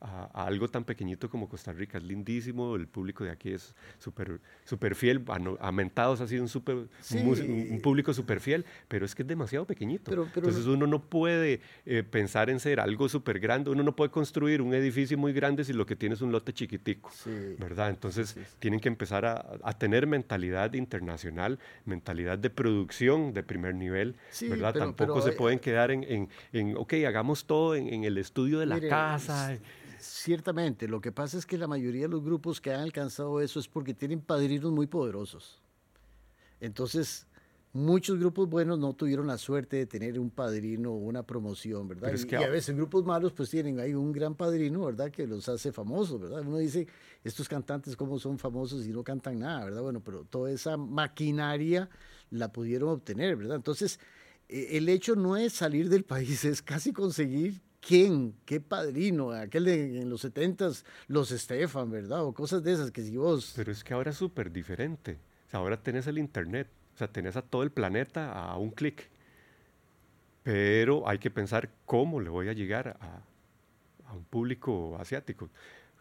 a, algo tan pequeñito como Costa Rica. Es lindísimo, el público de aquí es súper super fiel. A, Mentados ha sido un, super, un, público súper fiel, pero es que es demasiado pequeñito. Entonces uno no puede eh, pensar en ser algo súper grande, uno no puede construir un edificio muy grande si lo que tiene es un lote chiquitico, ¿verdad? Entonces tienen que empezar a, tener mentalidad internacional, mentalidad de producción de primer nivel, ¿verdad? Tampoco se eh, pueden quedar en, en, ok, hagamos todo en, el estudio de la casa. Ciertamente, lo que pasa es que la mayoría de los grupos que han alcanzado eso es porque tienen padrinos muy poderosos. Entonces, muchos grupos buenos no tuvieron la suerte de tener un padrino o una promoción, ¿verdad? y, a veces grupos malos pues tienen ahí un gran padrino, ¿verdad? Que los hace famosos, ¿verdad? Uno dice, estos cantantes cómo son famosos y no cantan nada, ¿verdad? Bueno, pero toda esa maquinaria la pudieron obtener, ¿verdad? Entonces, e, el hecho no es salir del país, es casi conseguir ¿Quién? ¿Qué padrino? Aquel de, en los setentas, los Estefan, ¿verdad? O cosas de esas que si vos... Pero es que ahora es súper diferente. ahora tenés el Internet, o sea, tenés a todo el planeta a un clic. Pero hay que pensar cómo le voy a llegar a, un público asiático.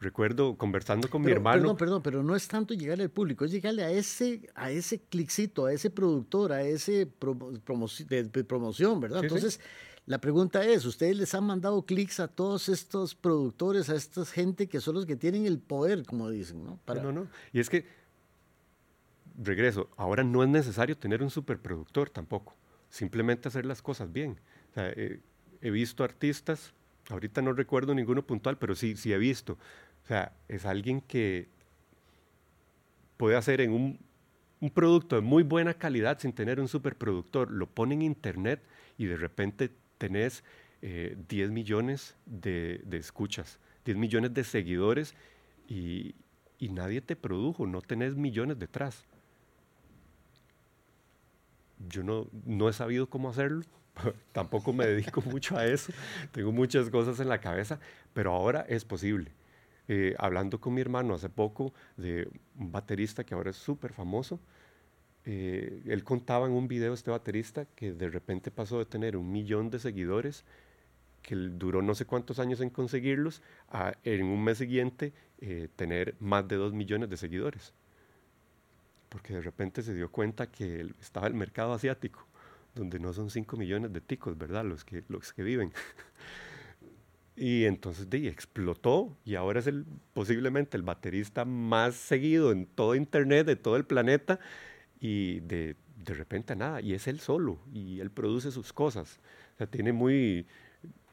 Recuerdo conversando con mi hermano. Perdón, perdón, pero no es tanto llegarle al público, es llegarle a ese, a ese cliccito, a ese productor, a ese de, promoción, ¿verdad? Entonces, la pregunta es, ¿ustedes les han mandado clics a todos estos productores, a esta gente que son los que tienen el poder, como dicen, ¿no? No, no. Y es que, regreso, ahora no es necesario tener un superproductor tampoco. Simplemente hacer las cosas bien. he visto artistas, ahorita no recuerdo ninguno puntual, pero sí, sí he visto. O sea, es alguien que puede hacer en un, un producto de muy buena calidad sin tener un superproductor, lo pone en internet y de repente tenés 10 eh, millones de, escuchas, 10 millones de seguidores y, nadie te produjo, no tenés millones detrás. Yo no, no he sabido cómo hacerlo, tampoco me dedico mucho a eso, tengo muchas cosas en la cabeza, pero ahora es posible. Eh, hablando con mi hermano hace poco de un baterista que ahora es súper famoso, eh, él contaba en un video, este baterista, que de repente pasó de tener un millón de seguidores, que duró no sé cuántos años en conseguirlos, a en un mes siguiente eh, tener más de dos millones de seguidores. Porque de repente se dio cuenta que estaba el mercado asiático, donde no son cinco millones de ticos, ¿verdad? Los que, los que viven. Y entonces de, explotó y ahora es el, posiblemente el baterista más seguido en todo Internet, de todo el planeta, y de, de repente nada, y es él solo, y él produce sus cosas. O sea, tiene muy,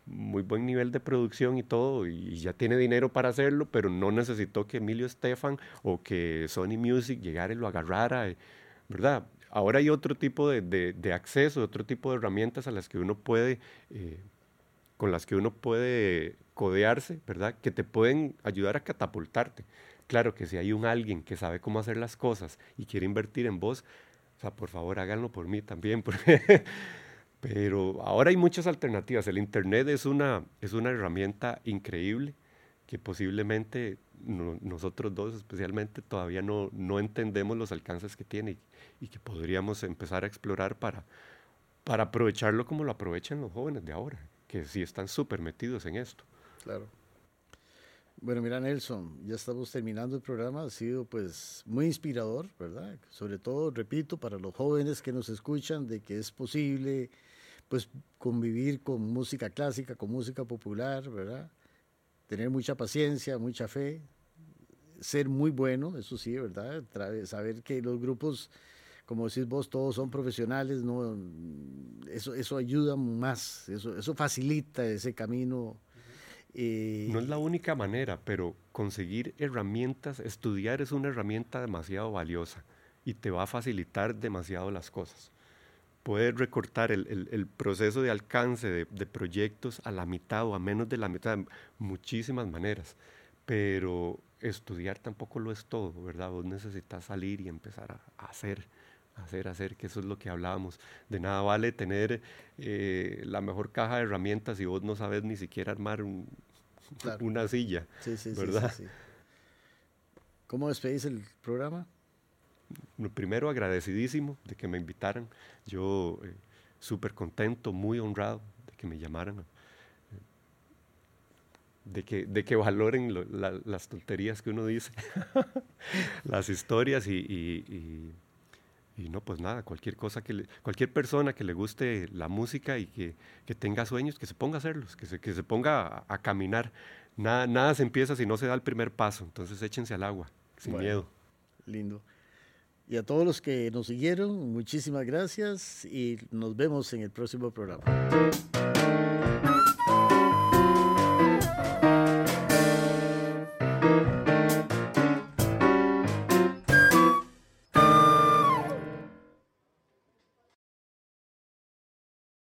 muy buen nivel de producción y todo, y ya tiene dinero para hacerlo, pero no necesitó que Emilio Estefan o que Sony Music llegara y lo agarrara, eh, ¿verdad? Ahora hay otro tipo de, de, acceso, otro tipo de herramientas a las que uno puede, eh, con las que uno puede codearse, ¿verdad? Que te pueden ayudar a catapultarte. Claro que si hay un alguien que sabe cómo hacer las cosas y quiere invertir en vos, o sea, por favor háganlo por mí también. Pero ahora hay muchas alternativas. El Internet es una, es una herramienta increíble que posiblemente nosotros dos especialmente todavía no, no entendemos los alcances que tiene y, que podríamos empezar a explorar para, para aprovecharlo como lo aprovechan los jóvenes de ahora, que sí están súper metidos en esto. Claro. Bueno, mira Nelson, ya estamos terminando el programa, ha sido pues muy inspirador, ¿verdad? Sobre todo, repito, para los jóvenes que nos escuchan, de que es posible pues convivir con música clásica, con música popular, ¿verdad? Tener mucha paciencia, mucha fe, ser muy bueno, eso sí, ¿verdad? Saber que los grupos, como decís vos, todos son profesionales, ¿no? Eso, eso ayuda más, eso, eso facilita ese camino. Eh, no es la única manera, pero conseguir herramientas, estudiar es una herramienta demasiado valiosa y te va a facilitar demasiado las cosas. Puedes recortar el, proceso de alcance de, proyectos a la mitad o a menos de la mitad muchísimas maneras, pero estudiar tampoco lo es todo, ¿verdad? Vos necesitas salir y empezar a, hacer, hacer, hacer, que eso es lo que hablábamos. De nada vale tener eh, la mejor caja de herramientas si vos no sabes ni siquiera armar una silla, sí, sí, ¿verdad? Sí, ¿Cómo despedís el programa? Primero agradecidísimo de que me invitaran. Yo eh, súper contento, muy honrado de que me llamaran de que, de que valoren las tonterías que uno dice, las historias y, y, no, pues nada, cualquier cosa que cualquier persona que le guste la música y que, que tenga sueños, que se ponga a hacerlos, que se, que se ponga a, caminar. Nada, nada se empieza si no se da el primer paso, entonces échense al agua, sin miedo. Lindo. Y a todos los que nos siguieron, muchísimas gracias y nos vemos en el próximo programa.